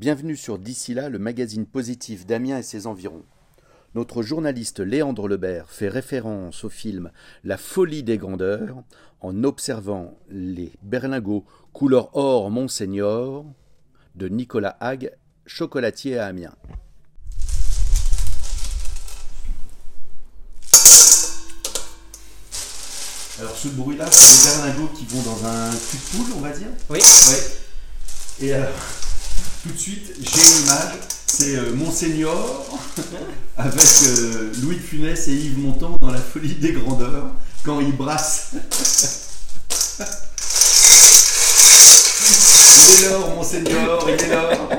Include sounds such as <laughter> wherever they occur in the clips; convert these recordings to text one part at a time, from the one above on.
Bienvenue sur D'ici là, le magazine positif d'Amiens et ses environs. Notre journaliste Léandre Lebert fait référence au film La folie des grandeurs en observant les berlingots couleur or Monseigneur de Nicolas Hague, chocolatier à Amiens. Alors ce bruit-là, c'est les berlingots qui vont dans un cul de poule, on va dire? Oui. Ouais. Et alors, tout de suite, j'ai une image, c'est euh, Monseigneur <laughs> avec euh, Louis de Funès et Yves Montand dans La folie des grandeurs, quand ils brassent. <laughs> il est l'or, Monseigneur, il est l'or.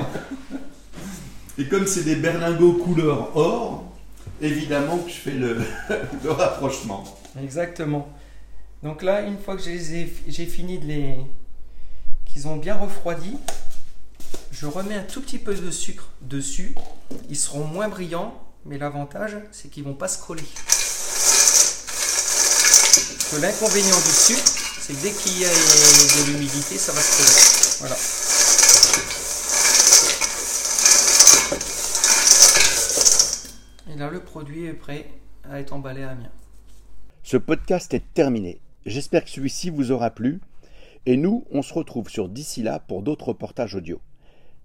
Et comme c'est des berlingots couleur or, évidemment que je fais le, <laughs> le rapprochement. Exactement. Donc là, une fois que j'ai fini de les. qu'ils ont bien refroidi, je remets un tout petit peu de sucre dessus. Ils seront moins brillants, mais l'avantage, c'est qu'ils vont pas se coller. L'inconvénient du sucre, c'est que dès qu'il y a de l'humidité, ça va se coller. Voilà. Et là, le produit est prêt à être emballé à Amiens. Ce podcast est terminé. J'espère que celui-ci vous aura plu. Et nous, on se retrouve sur d'ici là pour d'autres reportages audio.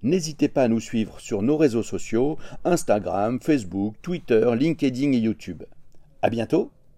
N'hésitez pas à nous suivre sur nos réseaux sociaux, Instagram, Facebook, Twitter, LinkedIn et YouTube. À bientôt